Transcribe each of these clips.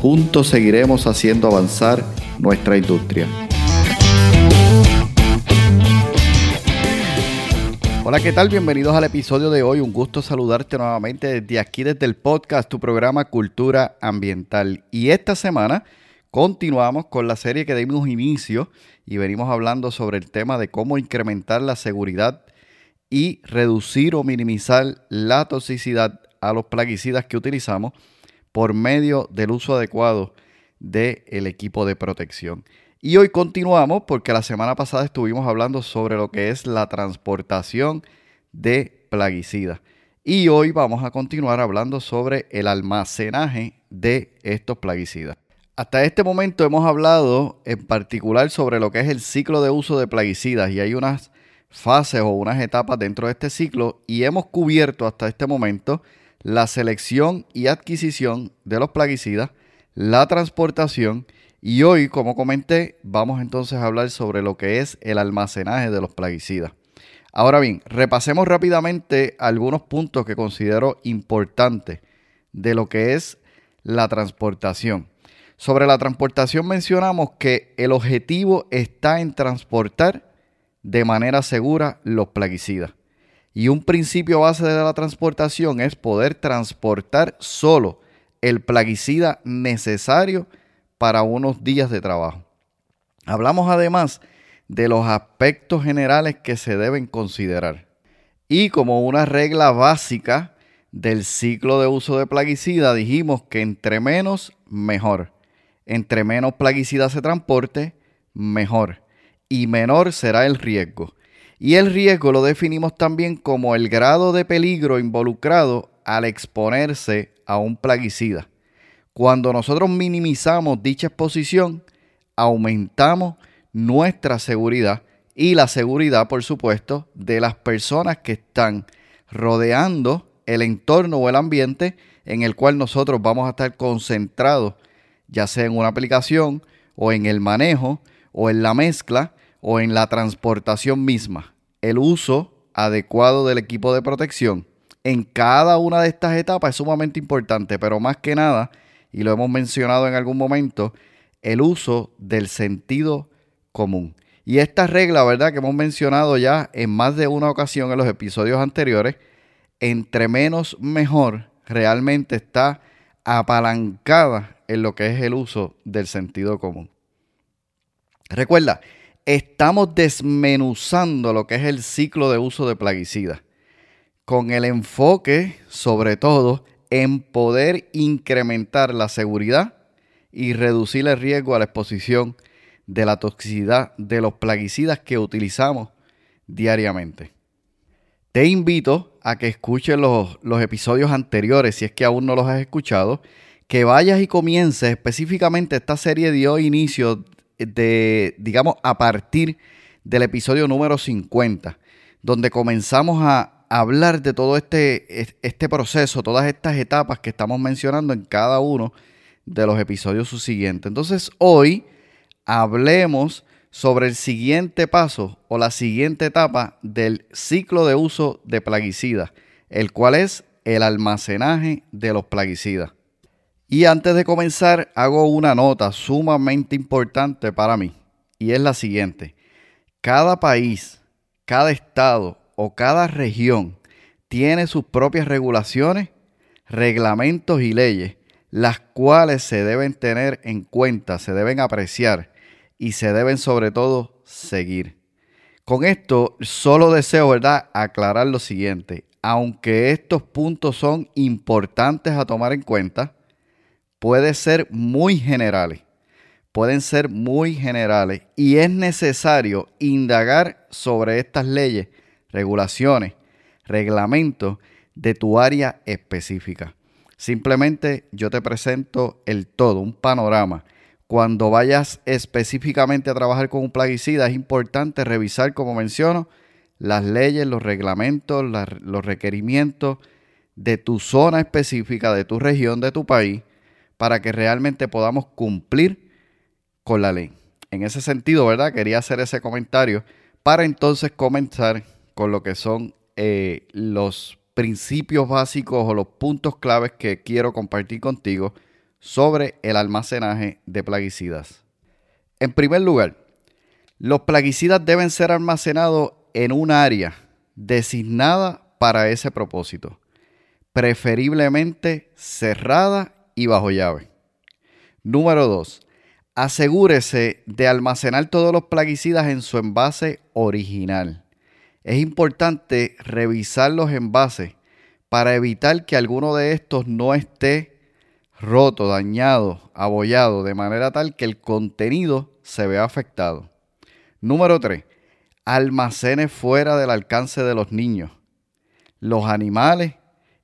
juntos seguiremos haciendo avanzar nuestra industria. Hola, ¿qué tal? Bienvenidos al episodio de hoy. Un gusto saludarte nuevamente desde aquí, desde el podcast, tu programa Cultura Ambiental. Y esta semana continuamos con la serie que dimos inicio y venimos hablando sobre el tema de cómo incrementar la seguridad y reducir o minimizar la toxicidad a los plaguicidas que utilizamos por medio del uso adecuado del equipo de protección. Y hoy continuamos porque la semana pasada estuvimos hablando sobre lo que es la transportación de plaguicidas. Y hoy vamos a continuar hablando sobre el almacenaje de estos plaguicidas. Hasta este momento hemos hablado en particular sobre lo que es el ciclo de uso de plaguicidas y hay unas fases o unas etapas dentro de este ciclo y hemos cubierto hasta este momento la selección y adquisición de los plaguicidas, la transportación y hoy, como comenté, vamos entonces a hablar sobre lo que es el almacenaje de los plaguicidas. Ahora bien, repasemos rápidamente algunos puntos que considero importantes de lo que es la transportación. Sobre la transportación mencionamos que el objetivo está en transportar de manera segura los plaguicidas. Y un principio base de la transportación es poder transportar solo el plaguicida necesario para unos días de trabajo. Hablamos además de los aspectos generales que se deben considerar. Y como una regla básica del ciclo de uso de plaguicida, dijimos que entre menos, mejor. Entre menos plaguicida se transporte, mejor. Y menor será el riesgo. Y el riesgo lo definimos también como el grado de peligro involucrado al exponerse a un plaguicida. Cuando nosotros minimizamos dicha exposición, aumentamos nuestra seguridad y la seguridad, por supuesto, de las personas que están rodeando el entorno o el ambiente en el cual nosotros vamos a estar concentrados, ya sea en una aplicación o en el manejo o en la mezcla o en la transportación misma. El uso adecuado del equipo de protección en cada una de estas etapas es sumamente importante, pero más que nada y lo hemos mencionado en algún momento, el uso del sentido común. Y esta regla, ¿verdad? Que hemos mencionado ya en más de una ocasión en los episodios anteriores, entre menos mejor, realmente está apalancada en lo que es el uso del sentido común. Recuerda, estamos desmenuzando lo que es el ciclo de uso de plaguicidas, con el enfoque sobre todo en poder incrementar la seguridad y reducir el riesgo a la exposición de la toxicidad de los plaguicidas que utilizamos diariamente. Te invito a que escuches los, los, episodios anteriores, si es que aún no los has escuchado, que vayas y comiences específicamente esta serie dio inicio de, digamos, a partir del episodio número 50, donde comenzamos a, hablar de todo este, este proceso, todas estas etapas que estamos mencionando en cada uno de los episodios subsiguientes. Entonces hoy hablemos sobre el siguiente paso o la siguiente etapa del ciclo de uso de plaguicidas, el cual es el almacenaje de los plaguicidas. Y antes de comenzar, hago una nota sumamente importante para mí, y es la siguiente. Cada país, cada estado o cada región tiene sus propias regulaciones, reglamentos y leyes, las cuales se deben tener en cuenta, se deben apreciar y se deben sobre todo seguir. Con esto solo deseo, ¿verdad?, aclarar lo siguiente. Aunque estos puntos son importantes a tomar en cuenta, pueden ser muy generales. Pueden ser muy generales y es necesario indagar sobre estas leyes regulaciones, reglamentos de tu área específica. Simplemente yo te presento el todo, un panorama, cuando vayas específicamente a trabajar con un plaguicida, es importante revisar, como menciono, las leyes, los reglamentos, los requerimientos de tu zona específica, de tu región, de tu país, para que realmente podamos cumplir con la ley. En ese sentido, ¿verdad? Quería hacer ese comentario para entonces comenzar con lo que son eh, los principios básicos o los puntos claves que quiero compartir contigo sobre el almacenaje de plaguicidas. En primer lugar, los plaguicidas deben ser almacenados en un área designada para ese propósito, preferiblemente cerrada y bajo llave. Número 2. Asegúrese de almacenar todos los plaguicidas en su envase original. Es importante revisar los envases para evitar que alguno de estos no esté roto, dañado, abollado, de manera tal que el contenido se vea afectado. Número 3. Almacene fuera del alcance de los niños, los animales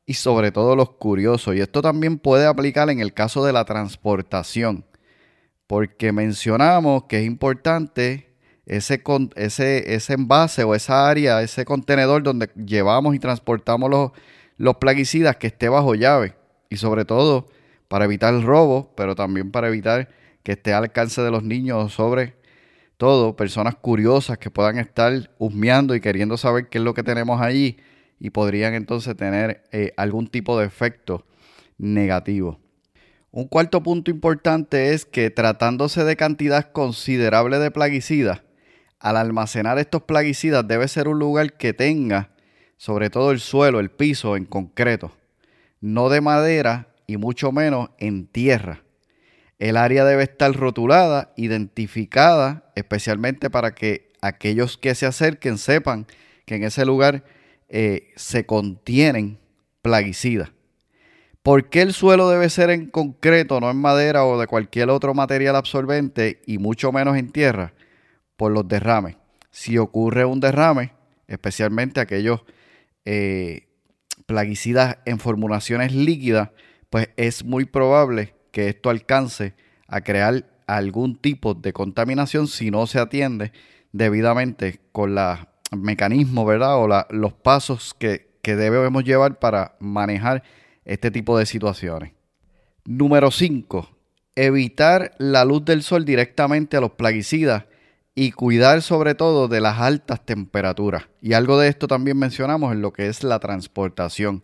y sobre todo los curiosos. Y esto también puede aplicar en el caso de la transportación porque mencionamos que es importante ese, ese, ese envase o esa área, ese contenedor donde llevamos y transportamos los, los plaguicidas que esté bajo llave y sobre todo para evitar el robo, pero también para evitar que esté al alcance de los niños sobre todo personas curiosas que puedan estar husmeando y queriendo saber qué es lo que tenemos allí y podrían entonces tener eh, algún tipo de efecto negativo. Un cuarto punto importante es que tratándose de cantidad considerable de plaguicidas, al almacenar estos plaguicidas debe ser un lugar que tenga sobre todo el suelo, el piso en concreto, no de madera y mucho menos en tierra. El área debe estar rotulada, identificada, especialmente para que aquellos que se acerquen sepan que en ese lugar eh, se contienen plaguicidas. ¿Por qué el suelo debe ser en concreto, no en madera o de cualquier otro material absorbente y mucho menos en tierra? Por los derrames. Si ocurre un derrame, especialmente aquellos eh, plaguicidas en formulaciones líquidas, pues es muy probable que esto alcance a crear algún tipo de contaminación si no se atiende debidamente con los mecanismos, ¿verdad? O los pasos que, que debemos llevar para manejar este tipo de situaciones. Número 5. Evitar la luz del sol directamente a los plaguicidas y cuidar sobre todo de las altas temperaturas. Y algo de esto también mencionamos en lo que es la transportación.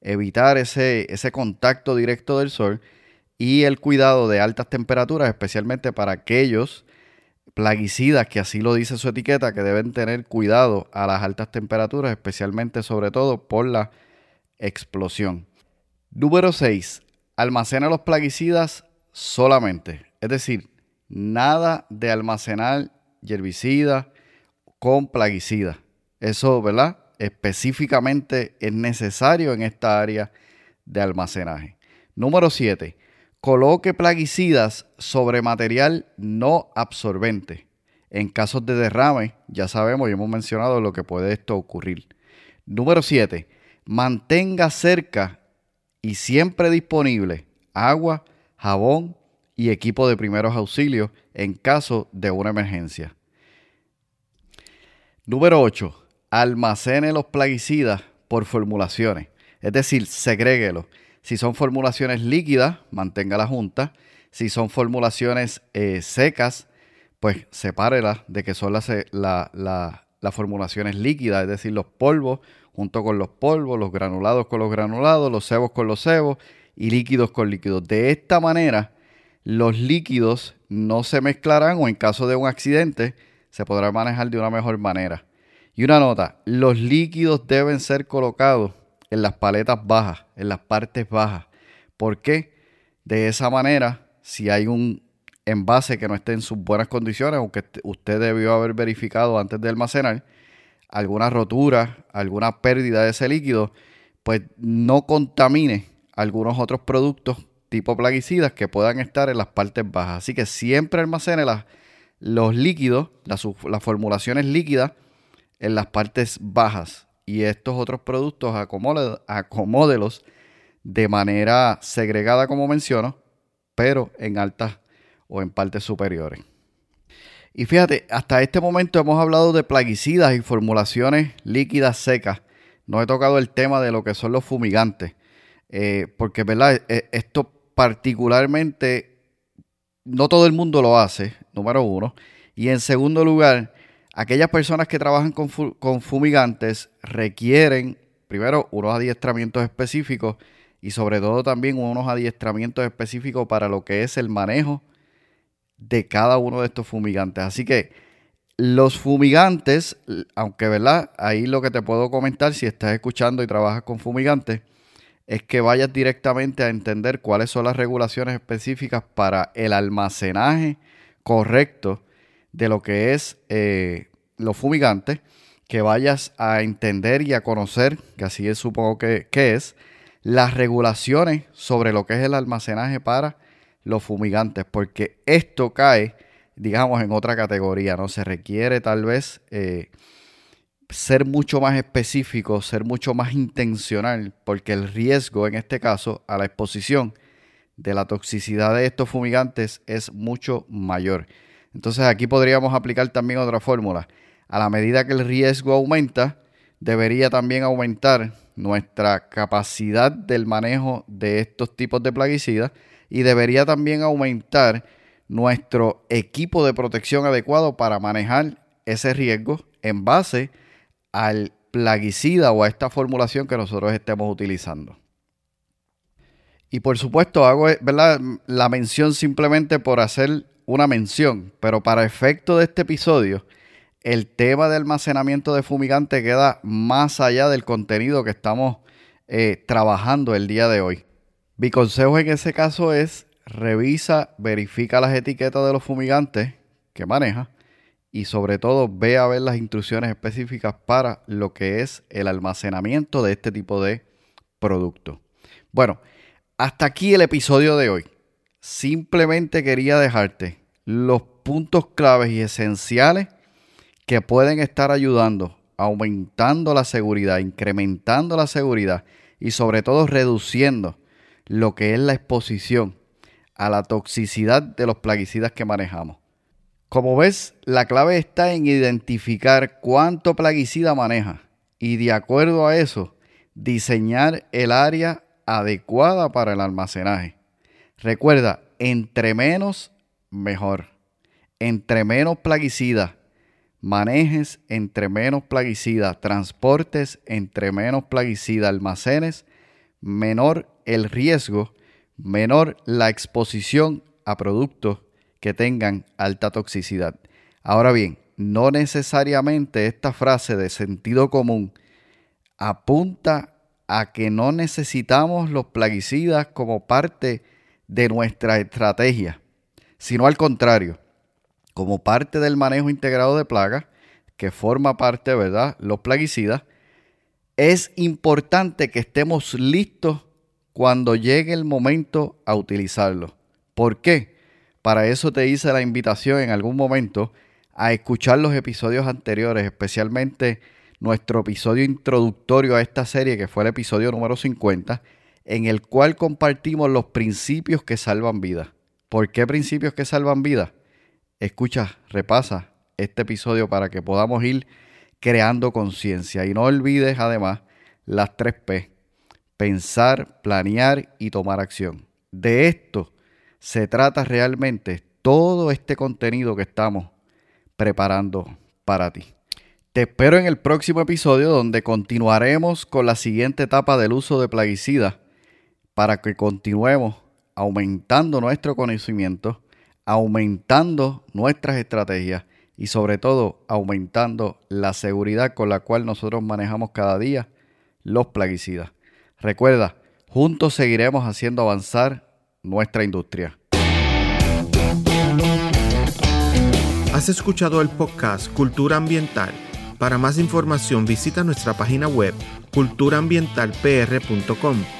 Evitar ese, ese contacto directo del sol y el cuidado de altas temperaturas, especialmente para aquellos plaguicidas, que así lo dice su etiqueta, que deben tener cuidado a las altas temperaturas, especialmente sobre todo por la explosión. Número 6. Almacena los plaguicidas solamente. Es decir, nada de almacenar herbicidas con plaguicidas. Eso, ¿verdad? Específicamente es necesario en esta área de almacenaje. Número 7. Coloque plaguicidas sobre material no absorbente. En casos de derrame, ya sabemos y hemos mencionado lo que puede esto ocurrir. Número 7. Mantenga cerca y siempre disponible agua, jabón y equipo de primeros auxilios en caso de una emergencia. Número 8. Almacene los plaguicidas por formulaciones, es decir, segréguelos. Si son formulaciones líquidas, mantenga la junta. Si son formulaciones eh, secas, pues sepárelas de que son las, eh, las formulaciones líquidas, es decir, los polvos junto con los polvos, los granulados con los granulados, los cebos con los cebos y líquidos con líquidos. De esta manera, los líquidos no se mezclarán o en caso de un accidente se podrá manejar de una mejor manera. Y una nota, los líquidos deben ser colocados en las paletas bajas, en las partes bajas. ¿Por qué? De esa manera, si hay un envase que no esté en sus buenas condiciones, aunque usted debió haber verificado antes de almacenar, alguna rotura, alguna pérdida de ese líquido, pues no contamine algunos otros productos tipo plaguicidas que puedan estar en las partes bajas. Así que siempre almacene los líquidos, las, formulaciones líquidas en las partes bajas. Y estos otros productos acomódelos de manera segregada, como menciono, pero en altas o en partes superiores. Y fíjate, hasta este momento hemos hablado de plaguicidas y formulaciones líquidas secas. No he tocado el tema de lo que son los fumigantes, eh, porque ¿verdad? E, esto particularmente no todo el mundo lo hace, número uno. Y en segundo lugar, aquellas personas que trabajan con, fumigantes requieren, primero, unos adiestramientos específicos y sobre todo también unos adiestramientos específicos para lo que es el manejo de cada uno de estos fumigantes. Así que los fumigantes, aunque verdad, ahí lo que te puedo comentar si estás escuchando y trabajas con fumigantes, es que vayas directamente a entender cuáles son las regulaciones específicas para el almacenaje correcto de lo que es eh, los fumigantes, que vayas a entender y a conocer, que así es supongo que, que es, las regulaciones sobre lo que es el almacenaje para los fumigantes, porque esto cae, digamos, en otra categoría, ¿no? Se requiere tal vez eh, ser mucho más específico, ser mucho más intencional, porque el riesgo en este caso a la exposición de la toxicidad de estos fumigantes es mucho mayor. Entonces aquí podríamos aplicar también otra fórmula. A la medida que el riesgo aumenta, debería también aumentar nuestra capacidad del manejo de estos tipos de plaguicidas y debería también aumentar nuestro equipo de protección adecuado para manejar ese riesgo en base al plaguicida o a esta formulación que nosotros estemos utilizando. Y por supuesto hago la mención simplemente por hacer una mención, pero para efecto de este episodio, el tema de almacenamiento de fumigante queda más allá del contenido que estamos eh, trabajando el día de hoy. Mi consejo en ese caso es revisa, verifica las etiquetas de los fumigantes que maneja y sobre todo ve a ver las instrucciones específicas para lo que es el almacenamiento de este tipo de producto. Bueno, hasta aquí el episodio de hoy. Simplemente quería dejarte los puntos claves y esenciales que pueden estar ayudando, aumentando la seguridad, incrementando la seguridad y sobre todo reduciendo lo que es la exposición a la toxicidad de los plaguicidas que manejamos. Como ves, la clave está en identificar cuánto plaguicida maneja y de acuerdo a eso, diseñar el área adecuada para el almacenaje. Recuerda, entre menos, mejor. Entre menos plaguicida manejes, entre menos plaguicida transportes, entre menos plaguicida almacenes, menor el riesgo, menor la exposición a productos que tengan alta toxicidad. Ahora bien, no necesariamente esta frase de sentido común apunta a que no necesitamos los plaguicidas como parte de nuestra estrategia, sino al contrario, como parte del manejo integrado de plagas, que forma parte, ¿verdad?, los plaguicidas, es importante que estemos listos cuando llegue el momento a utilizarlo. ¿Por qué? Para eso te hice la invitación en algún momento a escuchar los episodios anteriores, especialmente nuestro episodio introductorio a esta serie, que fue el episodio número 50, en el cual compartimos los principios que salvan vidas. ¿Por qué principios que salvan vidas? Escucha, repasa este episodio para que podamos ir creando conciencia. Y no olvides además las tres P pensar, planear y tomar acción. De esto se trata realmente todo este contenido que estamos preparando para ti. Te espero en el próximo episodio donde continuaremos con la siguiente etapa del uso de plaguicidas para que continuemos aumentando nuestro conocimiento, aumentando nuestras estrategias y sobre todo aumentando la seguridad con la cual nosotros manejamos cada día los plaguicidas. Recuerda, juntos seguiremos haciendo avanzar nuestra industria. Has escuchado el podcast Cultura Ambiental. Para más información visita nuestra página web culturaambientalpr.com.